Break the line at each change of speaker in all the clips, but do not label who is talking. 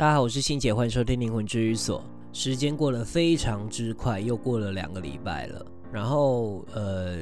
大家好，我是欣姐，欢迎收听灵魂治愈所。时间过得非常之快，又过了两个礼拜了。然后，呃。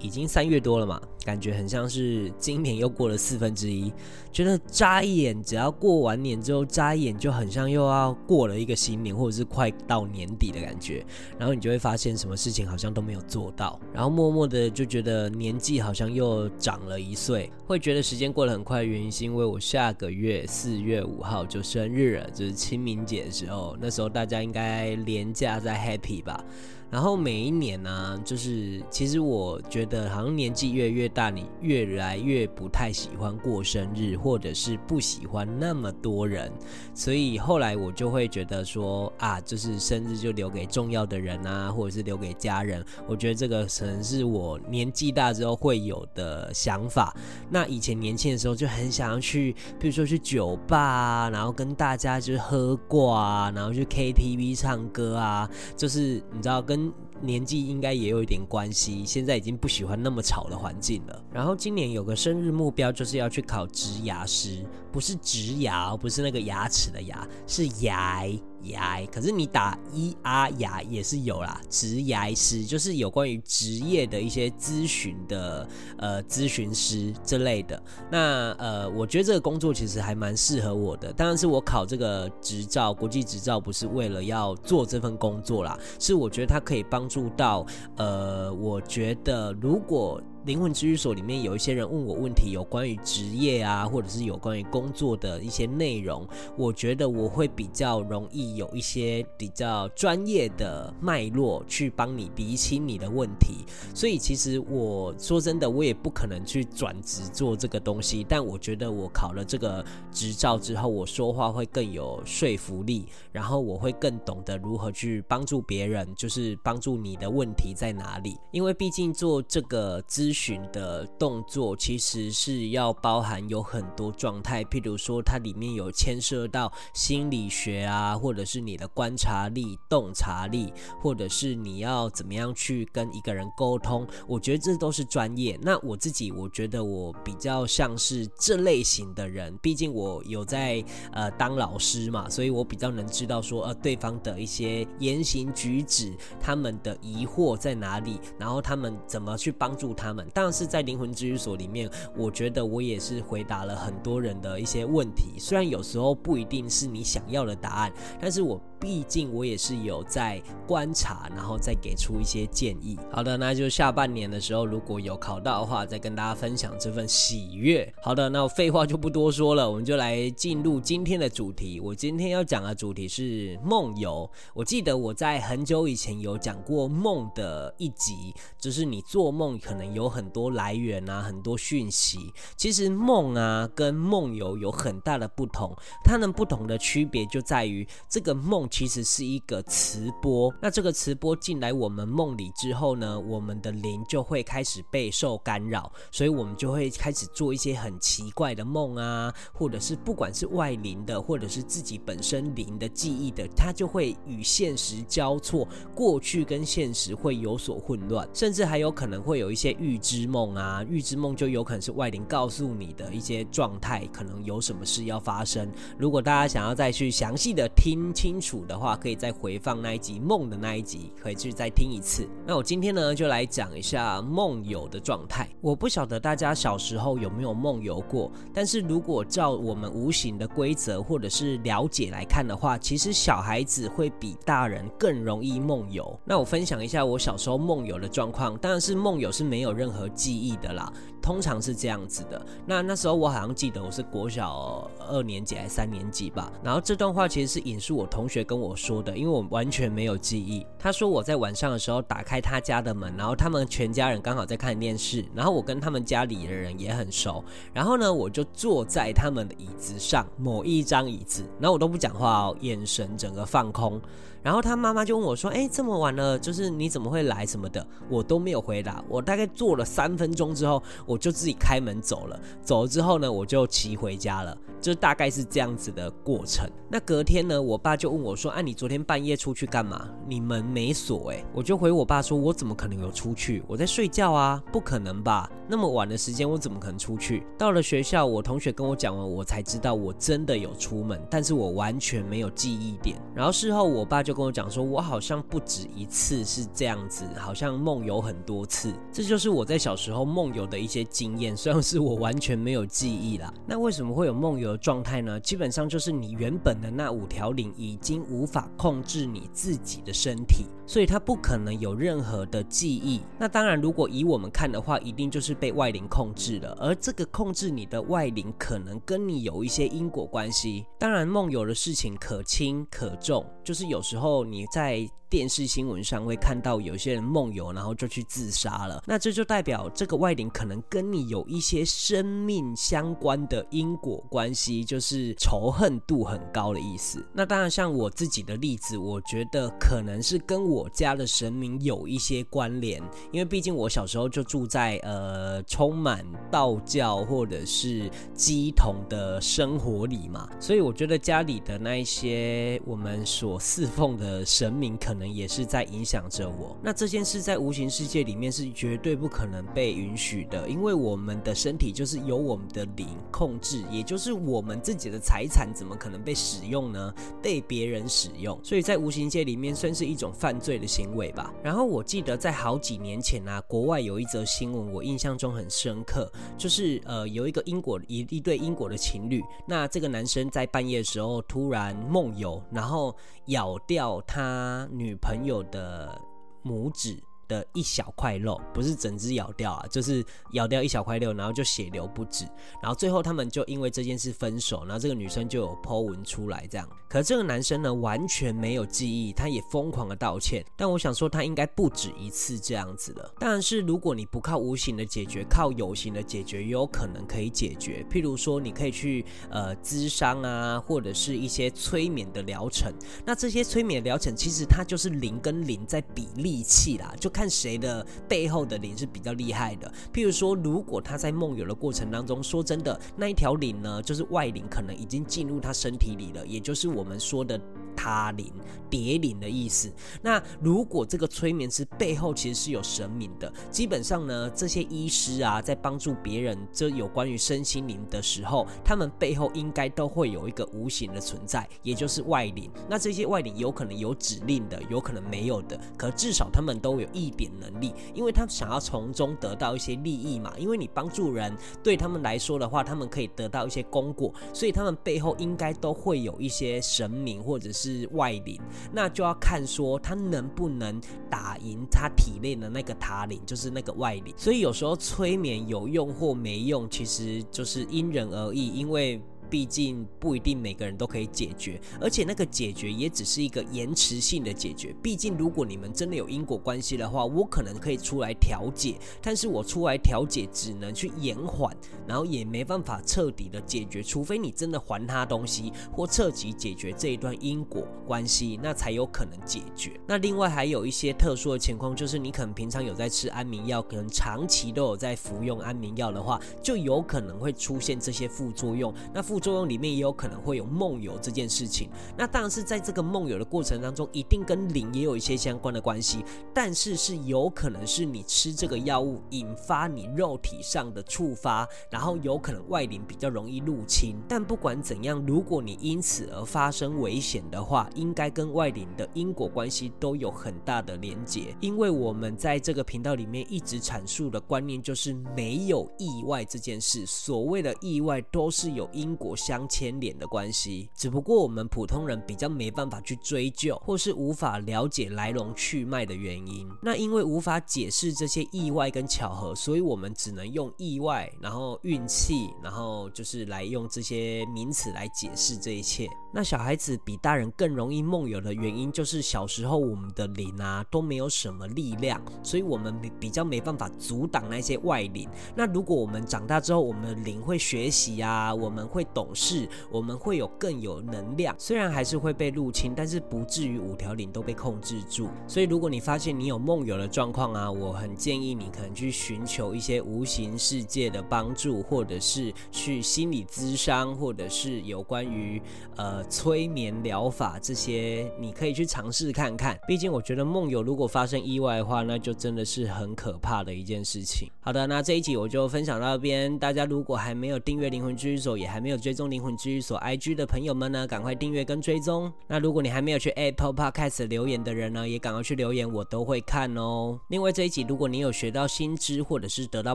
已经三月多了嘛，感觉很像是今年又过了四分之一，觉得眨一眼，只要过完年之后眨一眼，就很像又要过了一个新年，或者是快到年底的感觉。然后你就会发现什么事情好像都没有做到，然后默默的就觉得年纪好像又长了一岁，会觉得时间过得很快。原因是因为我下个月四月五号就生日了，就是清明节的时候，那时候大家应该连假在 happy 吧。然后每一年呢、就是其实我觉得好像年纪越来越大，你越来越不太喜欢过生日，或者是不喜欢那么多人，所以后来我就会觉得说啊，就是生日就留给重要的人啊，或者是留给家人。我觉得这个可能是我年纪大之后会有的想法。那以前年轻的时候就很想要去，比如说去酒吧啊，然后跟大家就是喝挂啊，然后去 KTV 唱歌啊，就是你知道跟。年纪应该也有一点关系，现在已经不喜欢那么吵的环境了。然后今年有个生日目标，就是要去考植牙师，不是植牙，不是那个牙齿的牙，是牙。牙，可是你打 E R 牙也是有啦，职牙师就是有关于职业的一些咨询的呃咨询师之类的。那呃，我觉得这个工作其实还蛮适合我的。当然是我考这个执照，国际执照不是为了要做这份工作啦，是我觉得它可以帮助到呃，我觉得如果。灵魂治愈所里面有一些人问我问题，有关于职业啊，或者是有关于工作的一些内容，我觉得我会比较容易有一些比较专业的脉络去帮你厘清你的问题。所以其实我说真的，我也不可能去转职做这个东西，但我觉得我考了这个执照之后，我说话会更有说服力，然后我会更懂得如何去帮助别人，就是帮助你的问题在哪里。因为毕竟做这个咨询的动作其实是要包含有很多状态，譬如说它里面有牵涉到心理学啊，或者是你的观察力、洞察力，或者是你要怎么样去跟一个人沟通，我觉得这都是专业。那我自己我觉得我比较像是这类型的人，毕竟我有在呃当老师嘛，所以我比较能知道说呃对方的一些言行举止，他们的疑惑在哪里，然后他们怎么去帮助他们。但是在灵魂治愈所里面，我觉得我也是回答了很多人的一些问题，虽然有时候不一定是你想要的答案，但是我。毕竟我也是有在观察，然后再给出一些建议。好的，那就下半年的时候，如果有考到的话，再跟大家分享这份喜悦。好的，那废话就不多说了，我们就来进入今天的主题。我今天要讲的主题是梦游。我记得我在很久以前有讲过梦的一集，就是你做梦可能有很多来源啊，很多讯息。其实梦啊跟梦游有很大的不同，它们不同的区别就在于这个梦。其实是一个磁波，那这个磁波进来我们梦里之后呢，我们的灵就会开始备受干扰，所以我们就会开始做一些很奇怪的梦啊，或者是不管是外灵的，或者是自己本身灵的记忆的，它就会与现实交错，过去跟现实会有所混乱，甚至还有可能会有一些预知梦啊，预知梦就有可能是外灵告诉你的一些状态，可能有什么事要发生。如果大家想要再去详细的听清楚。的话，可以再回放那一集梦的那一集，可以去再听一次。那我今天呢，就来讲一下梦游的状态。我不晓得大家小时候有没有梦游过，但是如果照我们无形的规则或者是了解来看的话，其实小孩子会比大人更容易梦游。那我分享一下我小时候梦游的状况，当然是梦游是没有任任何记忆的啦。通常是这样子的。那那时候我好像记得我是国小二年级还是三年级吧。然后这段话其实是引述我同学跟我说的，因为我完全没有记忆。他说我在晚上的时候打开他家的门，然后他们全家人刚好在看电视，然后我跟他们家里的人也很熟。然后呢，我就坐在他们的椅子上，某一张椅子，然后我都不讲话哦，眼神整个放空。然后他妈妈就问我说：“哎，这么晚了，就是你怎么会来什么的？”我都没有回答。我大概坐了三分钟之后，我就自己开门走了。走了之后呢，我就骑回家了。就大概是这样子的过程。那隔天呢，我爸就问我说：“啊，你昨天半夜出去干嘛？你门没锁？”哎，我就回我爸说：“我怎么可能有出去？我在睡觉啊，不可能吧？那么晚的时间，我怎么可能出去？”到了学校，我同学跟我讲完，我才知道我真的有出门，但是我完全没有记忆点。然后事后，我爸就跟我讲说：“我好像不止一次是这样子，好像梦游很多次。”这就是我在小时候梦游的一些经验，虽然是我完全没有记忆啦。那为什么会有梦游？状态呢，基本上就是你原本的那五条灵已经无法控制你自己的身体，所以它不可能有任何的记忆。那当然，如果以我们看的话，一定就是被外灵控制了。而这个控制你的外灵，可能跟你有一些因果关系。当然，梦游的事情可轻可重，就是有时候你在。电视新闻上会看到有些人梦游，然后就去自杀了。那这就代表这个外灵可能跟你有一些生命相关的因果关系，就是仇恨度很高的意思。那当然，像我自己的例子，我觉得可能是跟我家的神明有一些关联，因为毕竟我小时候就住在呃充满道教或者是乩童的生活里嘛，所以我觉得家里的那一些我们所侍奉的神明可可能。也是在影响着我。那这件事在无形世界里面是绝对不可能被允许的，因为我们的身体就是由我们的灵控制，也就是我们自己的财产怎么可能被使用呢？被别人使用，所以在无形界里面算是一种犯罪的行为吧。然后我记得在好几年前啊，国外有一则新闻，我印象中很深刻，就是呃有一个英国一一对英国的情侣，那这个男生在半夜的时候突然梦游，然后咬掉他女。朋友的拇指的一小块肉，不是整只咬掉啊，就是咬掉一小块肉，然后就血流不止，然后最后他们就因为这件事分手，然后这个女生就有 po 文出来这样，可这个男生呢完全没有记忆，他也疯狂的道歉，但我想说他应该不止一次这样子了，当然是如果你不靠无形的解决，靠有形的解决，也有可能可以解决，譬如说你可以去呃咨商啊，或者是一些催眠的疗程，那这些催眠疗程其实它就是零跟零在比力气啦，就。看看谁的背后的灵是比较厉害的。譬如说，如果他在梦游的过程当中，说真的，那一条灵呢，就是外灵，可能已经进入他身体里了，也就是我们说的。他灵、蝶灵的意思。那如果这个催眠师背后其实是有神明的，基本上呢，这些医师啊，在帮助别人这有关于身心灵的时候，他们背后应该都会有一个无形的存在，也就是外灵。那这些外灵有可能有指令的，有可能没有的，可至少他们都有一点能力，因为他想要从中得到一些利益嘛。因为你帮助人，对他们来说的话，他们可以得到一些功果，所以他们背后应该都会有一些神明或者是。外领，那就要看说他能不能打赢他体内的那个塔领，就是那个外领。所以有时候催眠有用或没用，其实就是因人而异，因为。毕竟不一定每个人都可以解决，而且那个解决也只是一个延迟性的解决。毕竟如果你们真的有因果关系的话，我可能可以出来调解，但是我出来调解只能去延缓，然后也没办法彻底的解决，除非你真的还他东西或彻底解决这一段因果关系，那才有可能解决。那另外还有一些特殊的情况，就是你可能平常有在吃安眠药，可能长期都有在服用安眠药的话，就有可能会出现这些副作用。那副作用里面也有可能会有梦游这件事情，那当然是在这个梦游的过程当中，一定跟灵也有一些相关的关系，但是是有可能是你吃这个药物引发你肉体上的触发，然后有可能外灵比较容易入侵。但不管怎样，如果你因此而发生危险的话，应该跟外灵的因果关系都有很大的连结，因为我们在这个频道里面一直阐述的观念就是没有意外这件事，所谓的意外都是有因果相牵连的关系，只不过我们普通人比较没办法去追究，或是无法了解来龙去脉的原因。那因为无法解释这些意外跟巧合，所以我们只能用意外，然后运气，然后就是来用这些名词来解释这一切。那小孩子比大人更容易梦游的原因，就是小时候我们的灵啊都没有什么力量，所以我们比较没办法阻挡那些外灵。那如果我们长大之后，我们的灵会学习啊，我们会懂事，我们会有更有能量。虽然还是会被入侵，但是不至于五条领都被控制住。所以，如果你发现你有梦游的状况啊，我很建议你可能去寻求一些无形世界的帮助，或者是去心理咨商，或者是有关于呃催眠疗法这些，你可以去尝试看看。毕竟，我觉得梦游如果发生意外的话，那就真的是很可怕的一件事情。好的，那这一集我就分享到这边。大家如果还没有订阅灵魂治愈所，也还没有追踪灵魂居所 IG 的朋友们呢，赶快订阅跟追踪。那如果你还没有去 Apple Podcast 留言的人呢，也赶快去留言，我都会看哦。另外这一集如果你有学到新知或者是得到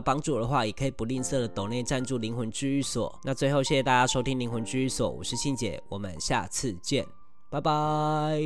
帮助的话，也可以不吝啬的抖内赞助灵魂居所。那最后谢谢大家收听灵魂居所，我是青姐，我们下次见，拜拜。